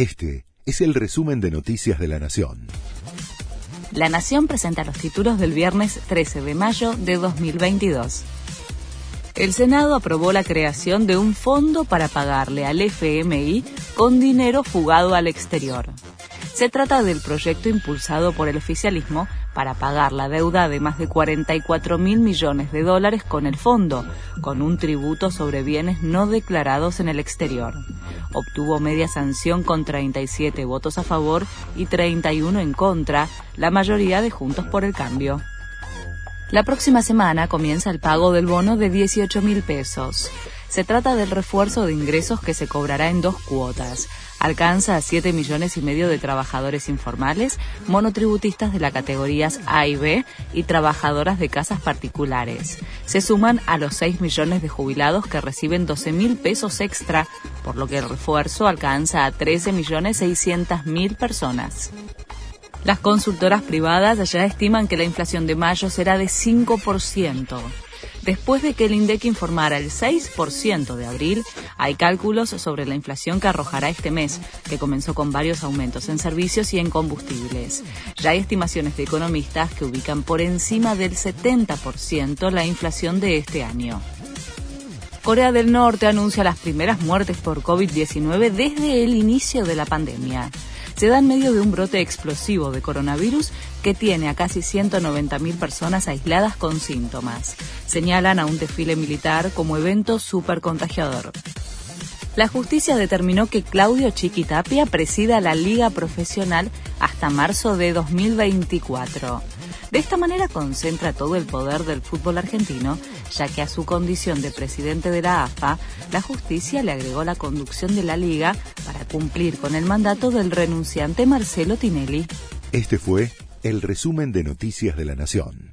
Este es el resumen de Noticias de la Nación. La Nación presenta los títulos del viernes 13 de mayo de 2022. El Senado aprobó la creación de un fondo para pagarle al FMI con dinero fugado al exterior. Se trata del proyecto impulsado por el oficialismo para pagar la deuda de más de 44 mil millones de dólares con el fondo, con un tributo sobre bienes no declarados en el exterior. Obtuvo media sanción con 37 votos a favor y 31 en contra, la mayoría de Juntos por el Cambio. La próxima semana comienza el pago del bono de 18 mil pesos. Se trata del refuerzo de ingresos que se cobrará en dos cuotas alcanza a 7 millones y medio de trabajadores informales, monotributistas de las categorías A y B y trabajadoras de casas particulares. Se suman a los 6 millones de jubilados que reciben 12 mil pesos extra, por lo que el refuerzo alcanza a 13 millones 600 mil personas. Las consultoras privadas ya estiman que la inflación de mayo será de 5%. Después de que el INDEC informara el 6% de abril, hay cálculos sobre la inflación que arrojará este mes, que comenzó con varios aumentos en servicios y en combustibles. Ya hay estimaciones de economistas que ubican por encima del 70% la inflación de este año. Corea del Norte anuncia las primeras muertes por COVID-19 desde el inicio de la pandemia se da en medio de un brote explosivo de coronavirus que tiene a casi 190.000 personas aisladas con síntomas. Señalan a un desfile militar como evento súper contagiador. La justicia determinó que Claudio Chiquitapia presida la liga profesional hasta marzo de 2024. De esta manera concentra todo el poder del fútbol argentino, ya que a su condición de presidente de la AFA, la justicia le agregó la conducción de la liga para cumplir con el mandato del renunciante Marcelo Tinelli. Este fue el resumen de Noticias de la Nación.